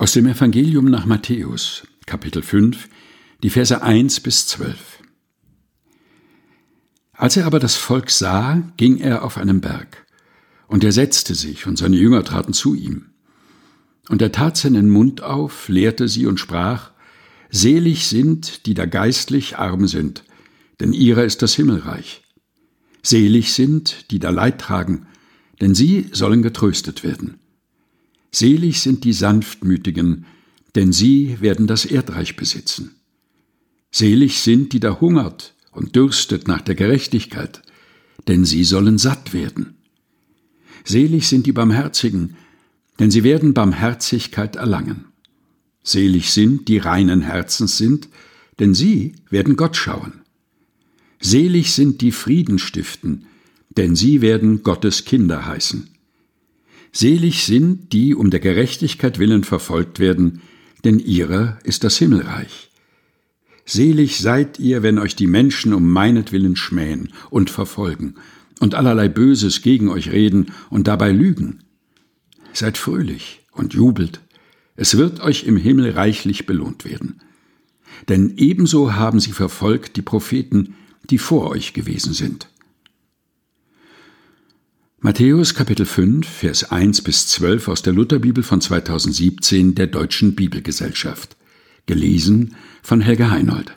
Aus dem Evangelium nach Matthäus, Kapitel 5, die Verse 1 bis 12. Als er aber das Volk sah, ging er auf einen Berg, und er setzte sich, und seine Jünger traten zu ihm. Und er tat seinen Mund auf, lehrte sie und sprach, Selig sind, die da geistlich arm sind, denn ihrer ist das Himmelreich. Selig sind, die da Leid tragen, denn sie sollen getröstet werden. Selig sind die Sanftmütigen, denn sie werden das Erdreich besitzen. Selig sind, die da hungert und dürstet nach der Gerechtigkeit, denn sie sollen satt werden. Selig sind die Barmherzigen, denn sie werden Barmherzigkeit erlangen. Selig sind, die reinen Herzens sind, denn sie werden Gott schauen. Selig sind die Frieden stiften, denn sie werden Gottes Kinder heißen. Selig sind, die um der Gerechtigkeit willen verfolgt werden, denn ihrer ist das Himmelreich. Selig seid ihr, wenn euch die Menschen um meinetwillen schmähen und verfolgen und allerlei Böses gegen euch reden und dabei lügen. Seid fröhlich und jubelt, es wird euch im Himmel reichlich belohnt werden. Denn ebenso haben sie verfolgt die Propheten, die vor euch gewesen sind. Matthäus Kapitel 5, Vers 1 bis 12 aus der Lutherbibel von 2017 der Deutschen Bibelgesellschaft. Gelesen von Helga Heinold.